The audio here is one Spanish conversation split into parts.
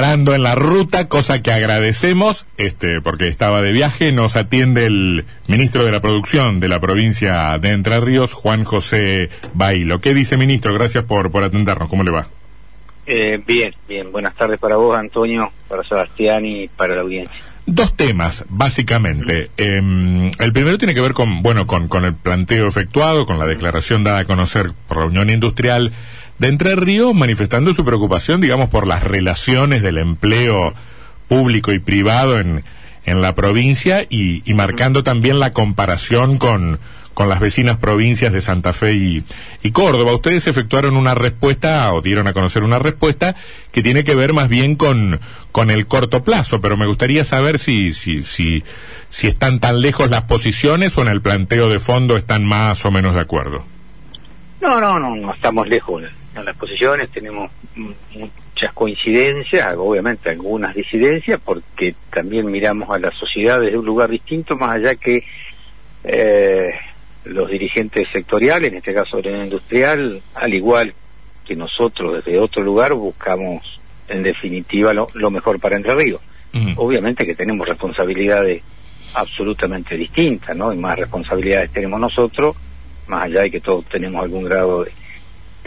parando en la ruta, cosa que agradecemos, este, porque estaba de viaje. Nos atiende el ministro de la Producción de la provincia de Entre Ríos, Juan José Bailo. ¿Qué dice, ministro? Gracias por, por atendernos. ¿Cómo le va? Eh, bien, bien. Buenas tardes para vos, Antonio, para Sebastián y para la audiencia. Dos temas, básicamente. Em, el primero tiene que ver con, bueno, con, con el planteo efectuado, con la declaración dada a conocer por la Unión Industrial de Entre Ríos, manifestando su preocupación, digamos, por las relaciones del empleo público y privado en, en la provincia y, y marcando también la comparación con, con las vecinas provincias de Santa Fe y, y, Córdoba. Ustedes efectuaron una respuesta o dieron a conocer una respuesta que tiene que ver más bien con, con el corto plazo, pero me gustaría saber si, si, si, si están tan lejos las posiciones o en el planteo de fondo están más o menos de acuerdo. No, no, no, no estamos lejos en las posiciones, tenemos muchas coincidencias, obviamente algunas disidencias, porque también miramos a la sociedad desde un lugar distinto, más allá que eh, los dirigentes sectoriales, en este caso de la industrial, al igual que nosotros desde otro lugar, buscamos en definitiva lo, lo mejor para Entre Ríos. Uh -huh. Obviamente que tenemos responsabilidades absolutamente distintas, ¿no? Y más responsabilidades tenemos nosotros, más allá de que todos tenemos algún grado de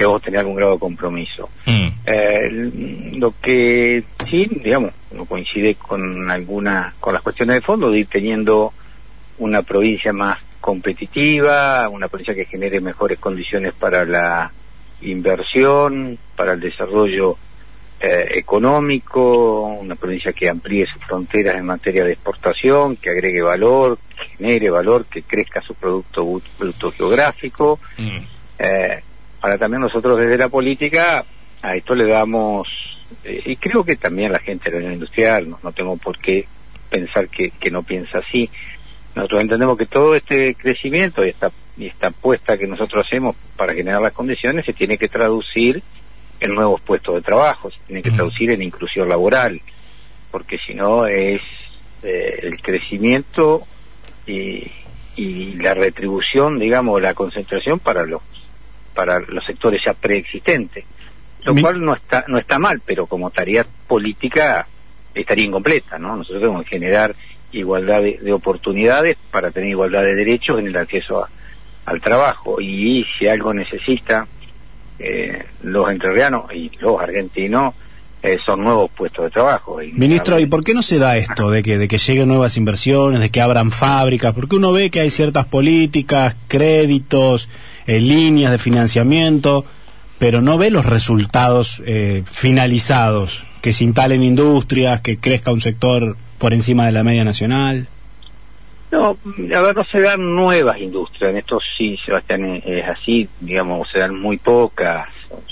que vos tenés algún grado de compromiso. Mm. Eh, lo que sí, digamos, no coincide con alguna, con las cuestiones de fondo de ir teniendo una provincia más competitiva, una provincia que genere mejores condiciones para la inversión, para el desarrollo eh, económico, una provincia que amplíe sus fronteras en materia de exportación, que agregue valor, que genere valor, que crezca su producto, geográfico. Mm. Eh, para también nosotros desde la política a esto le damos, eh, y creo que también la gente de la Unión Industrial, no, no tengo por qué pensar que, que, no piensa así. Nosotros entendemos que todo este crecimiento y esta, y esta apuesta que nosotros hacemos para generar las condiciones se tiene que traducir en nuevos puestos de trabajo, se tiene que traducir en inclusión laboral, porque si no es eh, el crecimiento y, y la retribución, digamos, la concentración para los para los sectores ya preexistentes, lo Mi... cual no está no está mal, pero como tarea política estaría incompleta, ¿no? Nosotros tenemos que generar igualdad de, de oportunidades para tener igualdad de derechos en el acceso a, al trabajo y si algo necesita eh, los entrerrianos y los argentinos eh, son nuevos puestos de trabajo. Y Ministro, ¿y por qué no se da esto de que, de que lleguen nuevas inversiones, de que abran fábricas? Porque uno ve que hay ciertas políticas, créditos, eh, líneas de financiamiento, pero no ve los resultados eh, finalizados, que se instalen industrias, que crezca un sector por encima de la media nacional. No, a ver, no se dan nuevas industrias, en esto sí, Sebastián, es así, digamos, se dan muy pocas,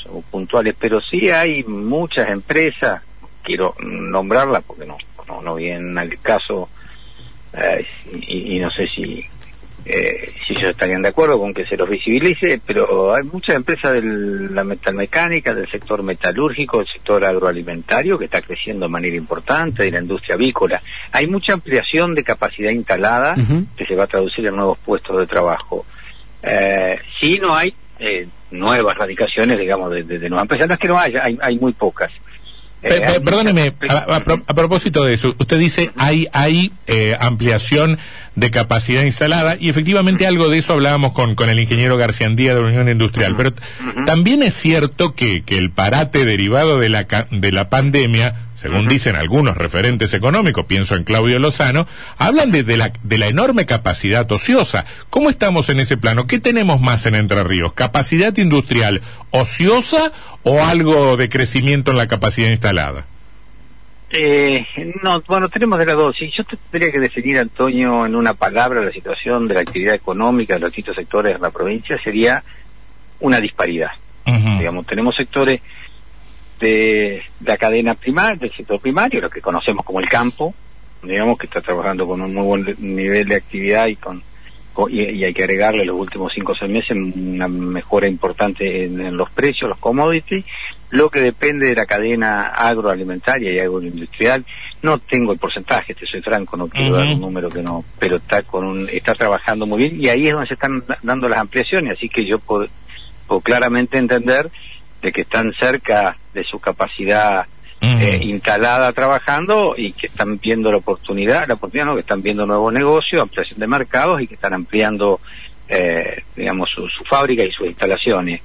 son puntuales, pero sí hay muchas empresas, quiero nombrarlas porque no, no, no viene al caso, eh, y, y, no sé si eh, si ellos estarían de acuerdo con que se los visibilice, pero hay muchas empresas de la metalmecánica, del sector metalúrgico, del sector agroalimentario que está creciendo de manera importante, de la industria avícola. Hay mucha ampliación de capacidad instalada uh -huh. que se va a traducir en nuevos puestos de trabajo. Eh, sí, no hay eh, nuevas radicaciones, digamos, de, de, de nuevas empresas. No es que no haya, hay, hay muy pocas. Eh, perdóneme, a, a, a, propósito de eso, usted dice hay hay eh, ampliación de capacidad instalada y efectivamente algo de eso hablábamos con, con el ingeniero Garciandía de la Unión Industrial, pero también es cierto que, que el parate derivado de la, de la pandemia según dicen algunos referentes económicos, pienso en Claudio Lozano, hablan de, de, la, de la enorme capacidad ociosa. ¿Cómo estamos en ese plano? ¿Qué tenemos más en Entre Ríos? ¿Capacidad industrial ociosa o algo de crecimiento en la capacidad instalada? Eh, no, bueno, tenemos de las dos. Si yo tendría que definir, Antonio, en una palabra la situación de la actividad económica de los distintos sectores de la provincia, sería una disparidad. Uh -huh. Digamos, tenemos sectores de la cadena primaria, del sector primario, lo que conocemos como el campo, digamos que está trabajando con un muy buen nivel de actividad y con, y, y, hay que agregarle los últimos cinco o seis meses una mejora importante en, en, los precios, los commodities, lo que depende de la cadena agroalimentaria y agroindustrial, no tengo el porcentaje, te soy franco, no quiero uh -huh. dar un número que no, pero está con un, está trabajando muy bien y ahí es donde se están dando las ampliaciones, así que yo puedo, puedo claramente entender de que están cerca de su capacidad eh, instalada trabajando y que están viendo la oportunidad, la oportunidad no, que están viendo nuevos negocios, ampliación de mercados y que están ampliando, eh, digamos, su, su, fábrica y sus instalaciones.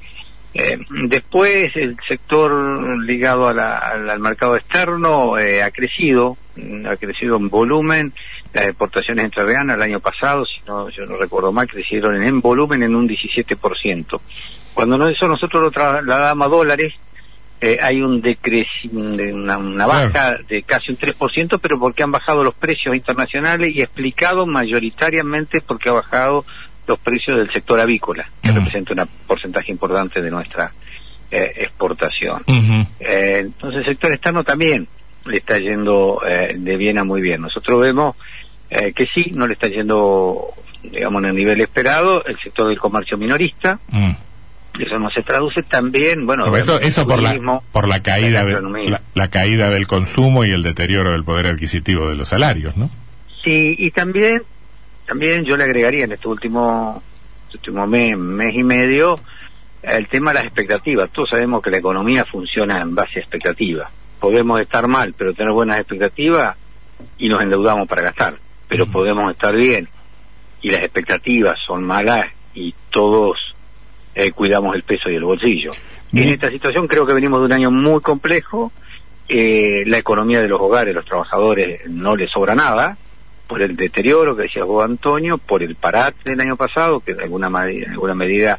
Eh, después el sector ligado a la, al mercado externo eh, ha crecido, ha crecido en volumen. Las exportaciones entrerrianas el año pasado, si no yo no recuerdo mal, crecieron en, volumen en un 17%. Cuando eso nosotros lo trasladamos a dólares, eh, hay un decrecimiento, una, una baja de casi un 3%, pero porque han bajado los precios internacionales y explicado mayoritariamente porque ha bajado los precios del sector avícola, que mm. representa un porcentaje importante de nuestra eh, exportación. eh, entonces el sector externo también le está yendo eh, de bien a muy bien. Nosotros vemos eh, que sí, no le está yendo, digamos, en el nivel esperado, el sector del comercio minorista. Mm. Eso no se traduce también, bueno, eso, eso por la por la caída de, la, caída del consumo y el deterioro del poder adquisitivo de los salarios, ¿no? Sí, y también también yo le agregaría en este último, este último mes, mes y medio, el tema de las expectativas. Todos sabemos que la economía funciona en base a expectativas. Podemos estar mal, pero tener buenas expectativas y nos endeudamos para gastar. Pero podemos estar bien y las expectativas son malas y todos eh, cuidamos el peso y el bolsillo. En esta situación creo que venimos de un año muy complejo. Eh, la economía de los hogares, los trabajadores, no les sobra nada por el deterioro que decía vos Antonio, por el parate del año pasado, que de alguna, en alguna medida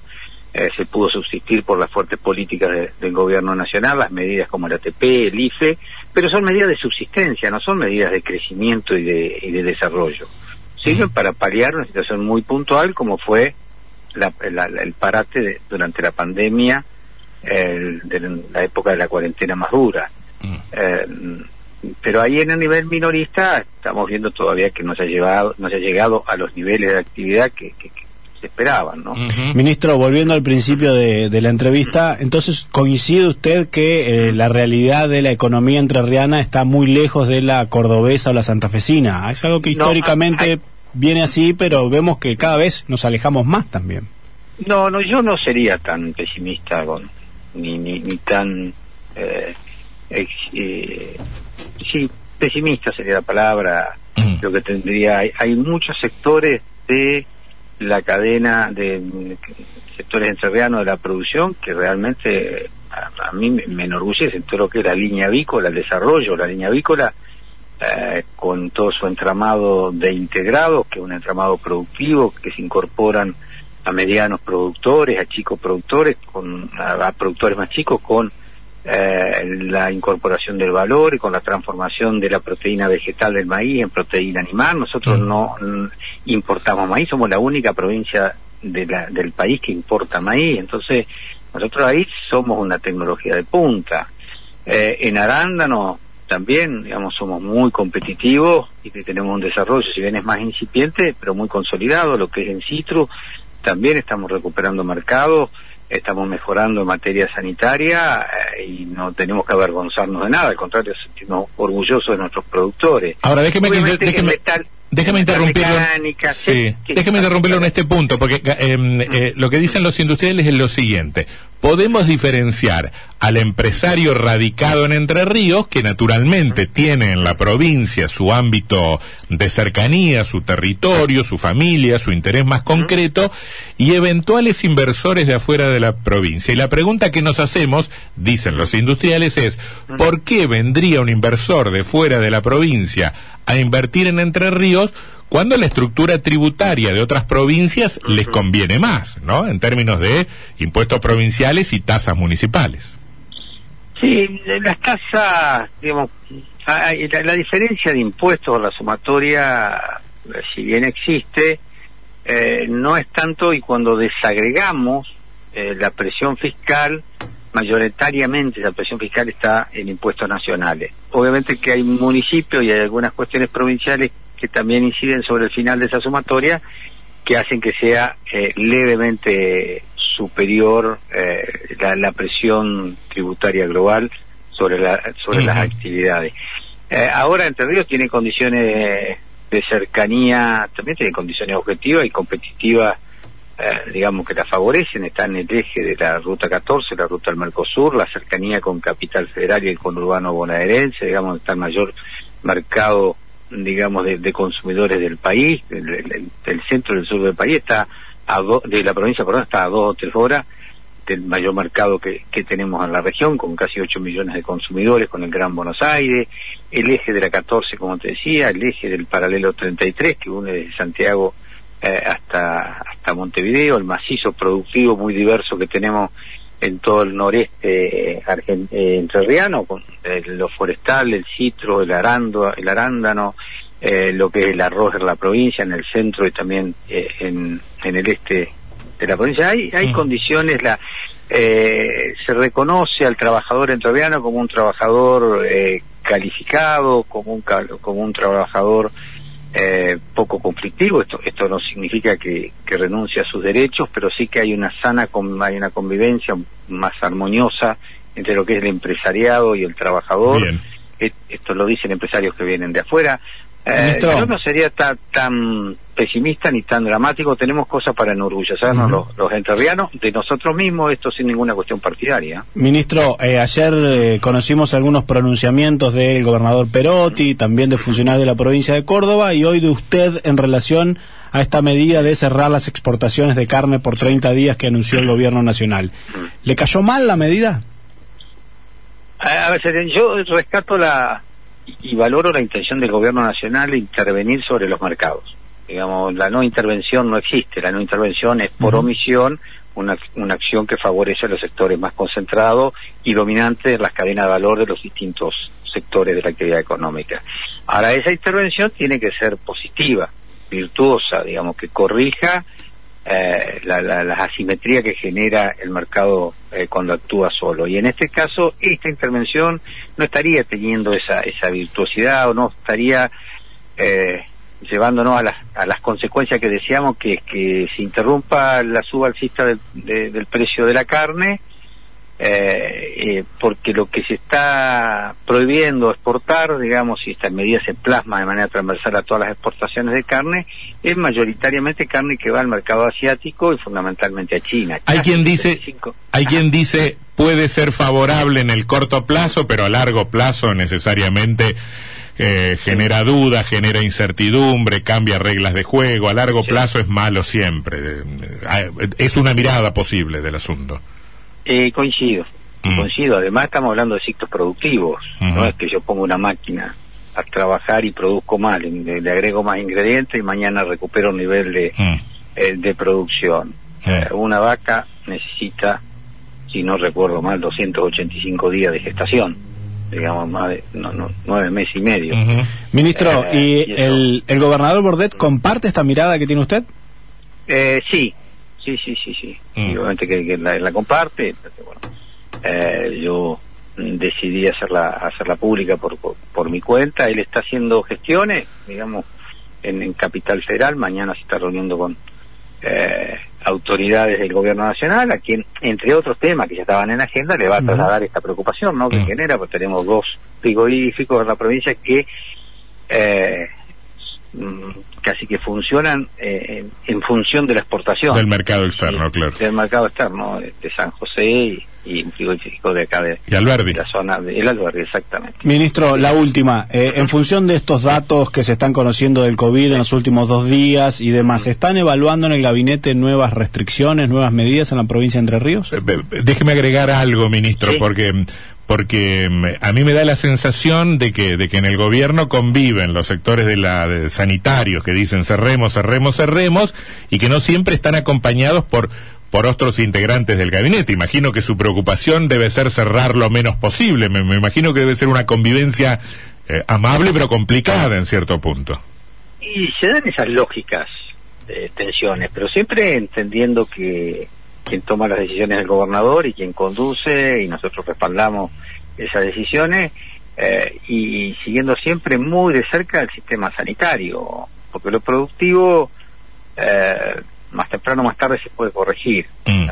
eh, se pudo subsistir por las fuertes políticas del gobierno nacional, las medidas como el ATP, el IFE, pero son medidas de subsistencia, no son medidas de crecimiento y de, y de desarrollo. Sirven para paliar una situación muy puntual como fue la, el parate durante la pandemia, de la época de la cuarentena más dura. Eh, pero ahí en el nivel minorista estamos viendo todavía que no se ha llegado, no se ha llegado a los niveles de actividad que, se esperaban, ¿no? Ministro, volviendo al principio de, la entrevista, entonces coincide usted que eh, la realidad de la economía entrerriana está muy lejos de la cordobesa o la santafesina. Es algo que históricamente viene así, pero vemos que cada vez nos alejamos más también. No, no, yo no sería tan pesimista con, ni, ni, ni tan eh, eh, sí, pesimista sería la palabra, mm. lo que tendría, hay, muchos sectores de la cadena de sectores entrerrianos de la producción que realmente a, mí me enorgullece todo lo que es la línea avícola, el desarrollo, la línea avícola, eh, con todo su entramado de integrados, que es un entramado productivo, que se incorporan a medianos productores, a chicos productores, con a productores más chicos, con eh, la incorporación del valor y con la transformación de la proteína vegetal del maíz en proteína animal. Nosotros mm. no importamos maíz, somos la única provincia de la, del país que importa maíz, entonces nosotros ahí somos una tecnología de punta. Eh, en arándano también, digamos, somos muy competitivos y que tenemos un desarrollo, si bien es más incipiente, pero muy consolidado, lo que es en citru, también estamos recuperando mercados estamos mejorando en materia sanitaria eh, y no tenemos que avergonzarnos de nada, al contrario, sentirnos orgullosos de nuestros productores. Ahora déjeme, déjeme, déjeme interrumpirlo. sí, déjeme interrumpirlo en este punto, porque em, eh, lo que dicen los industriales es lo siguiente. Podemos diferenciar al empresario radicado en Entre Ríos, que naturalmente tiene en la provincia su ámbito de cercanía, su territorio, su familia, su interés más concreto, y eventuales inversores de afuera de la provincia. Y la pregunta que nos hacemos, dicen los industriales, es, ¿por qué vendría un inversor de fuera de la provincia a invertir en Entre Ríos cuando la estructura tributaria de otras provincias les conviene más, ¿no? En términos de impuestos provinciales y tasas municipales. Sí, las tasas, digamos, la, diferencia de impuestos, la sumatoria, si bien existe, eh, no es tanto y cuando desagregamos eh, la presión fiscal, mayoritariamente la presión fiscal está en impuestos nacionales. Obviamente que hay municipios y hay algunas cuestiones provinciales que también inciden sobre el final de esa sumatoria que hacen que sea eh, levemente superior eh, la, presión tributaria global sobre la, sobre las actividades. Eh, ahora Entre Ríos tiene condiciones de cercanía, también tiene condiciones objetivas y competitivas eh, digamos que la favorecen, está en el eje de la ruta 14, la ruta del Mercosur, la cercanía con Capital Federal y el conurbano bonaerense, digamos, está el mayor mercado, digamos, de, consumidores del país, del, centro y del sur del país, está a de la provincia, perdón, está a dos o tres horas del mayor mercado que, que tenemos en la región, con casi 8 millones de consumidores, con el Gran Buenos Aires, el eje de la 14, como te decía, el eje del paralelo 33, que une desde Santiago eh, hasta, hasta Montevideo, el macizo productivo muy diverso que tenemos en todo el noreste eh, eh entrerriano, con eh, lo forestal, el citro, el, arando, el arándano, lo que es el arroz en la provincia, en el centro y también en, en el este de la provincia. Hay, hay mm. condiciones, la, se reconoce al trabajador entrerriano como un trabajador calificado, como un, como un trabajador eh, poco conflictivo. Esto, esto no significa que, que renuncie a sus derechos, pero sí que hay una sana, hay una convivencia más armoniosa entre lo que es el empresariado y el trabajador. Esto lo dicen empresarios que vienen de afuera. Eh, yo no sería tan, tan pesimista ni tan dramático. Tenemos cosas para enorgullecernos los, los entrerrianos de nosotros mismos, esto sin ninguna cuestión partidaria. Ministro, eh, ayer eh, conocimos algunos pronunciamientos del gobernador Perotti, también de funcionarios de la provincia de Córdoba, y hoy de usted en relación a esta medida de cerrar las exportaciones de carne por 30 días que anunció el gobierno nacional. ¿Le cayó mal la medida? A ver, yo rescato la, y valoro la intención del gobierno nacional de intervenir sobre los mercados. Digamos, la no intervención no existe, la no intervención es por omisión una, una acción que favorece a los sectores más concentrados y dominantes de las cadenas de valor de los distintos sectores de la actividad económica. Ahora, esa intervención tiene que ser positiva, virtuosa, digamos, que corrija eh, la, la, asimetría que genera el mercado eh, cuando actúa solo. Y en este caso, esta intervención no estaría teniendo esa, esa virtuosidad o no estaría eh, llevándonos a las, a las consecuencias que decíamos, que es que se interrumpa la suba alcista del precio de la carne, eh, eh, porque lo que se está prohibiendo exportar, digamos, y esta medida se plasma de manera transversal a todas las exportaciones de carne, es mayoritariamente carne que va al mercado asiático y fundamentalmente a China. Hay quien dice, hay quien dice puede ser favorable en el corto plazo, pero a largo plazo necesariamente eh, genera duda, genera incertidumbre, cambia reglas de juego, a largo plazo es malo siempre. Es una mirada posible del asunto. Eh, coincido, mm. coincido. Además estamos hablando de ciclos productivos. No es que yo pongo una máquina a trabajar y produzco mal, le, agrego más ingredientes y mañana recupero un nivel de, mm. eh, de producción. Eh, una vaca necesita, si no recuerdo mal, 285 días de gestación digamos, más de nueve meses y medio. Ministro, ¿y, el, el, gobernador Bordet comparte esta mirada que tiene usted? Eh, sí, Sí, sí, sí, sí. Mm. obviamente que, la, comparte. Bueno, eh, yo decidí hacerla hacerla pública por, por, mi cuenta. Él está haciendo gestiones, digamos, en, Capital Federal. Mañana se está reuniendo con eh, autoridades del gobierno nacional, a quien, entre otros temas que ya estaban en agenda, le va a trasladar esta preocupación, ¿no? Que mm. genera, pues tenemos dos frigoríficos en la provincia que eh, mm, casi que funcionan eh, en, función de la exportación. Del mercado externo, claro. Del mercado externo, de San José y, y un frigorífico de acá de, y Alberdi. la zona de el Alberdi, exactamente. Ministro, la última, eh, en función de estos datos que se están conociendo del COVID en los últimos dos días y demás, ¿están evaluando en el gabinete nuevas restricciones, nuevas medidas en la provincia de Entre Ríos? Eh, déjeme agregar algo, ministro, porque porque mm, a mí me da la sensación de que, de que en el gobierno conviven los sectores de la sanitarios que dicen cerremos, cerremos, cerremos, y que no siempre están acompañados por, por otros integrantes del gabinete. Imagino que su preocupación debe ser cerrar lo menos posible. Me, imagino que debe ser una convivencia eh, amable pero complicada en cierto punto. Y se dan esas lógicas de tensiones, pero siempre entendiendo que quien toma las decisiones es el gobernador y quien conduce y nosotros respaldamos esas decisiones eh, y siguiendo siempre muy de cerca el sistema sanitario, porque lo productivo eh, más temprano o más tarde se puede corregir, mm.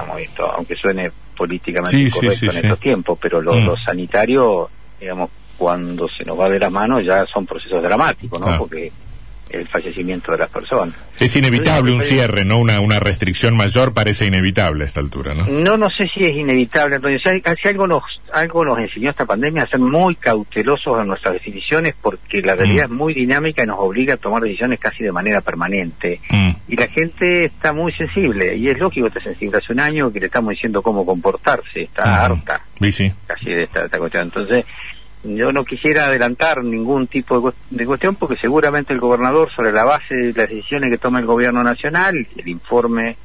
aunque suene políticamente incorrecto en estos tiempos, pero lo, mm. sanitario, digamos, cuando se nos va de la mano ya son procesos dramáticos, ¿no? Porque el fallecimiento de las personas. Es inevitable un cierre, ¿no? Una, una restricción mayor parece inevitable a esta altura, ¿no? No, no sé si es inevitable, Antonio. Si, si algo, nos, algo nos enseñó esta pandemia a ser muy cautelosos en nuestras definiciones porque la realidad Mm. es muy dinámica y nos obliga a tomar decisiones casi de manera permanente. Mm. Y la gente está muy sensible, y es lógico que está sensible. Hace un año que le estamos diciendo cómo comportarse, está Ujú. harta Sí, sí. casi de esta, esta cuestión. Entonces, yo no quisiera adelantar ningún tipo de, cuest- de cuestión porque seguramente el gobernador, sobre la base de las decisiones que toma el gobierno nacional, el informe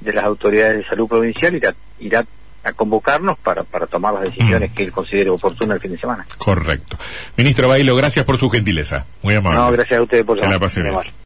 de las autoridades de salud provincial, irá, irá a convocarnos para, para tomar las decisiones Mm. que él considere oportunas el fin de semana. Correcto. Ministro Bailo, gracias por su gentileza. Muy amable. No, gracias a ustedes por Que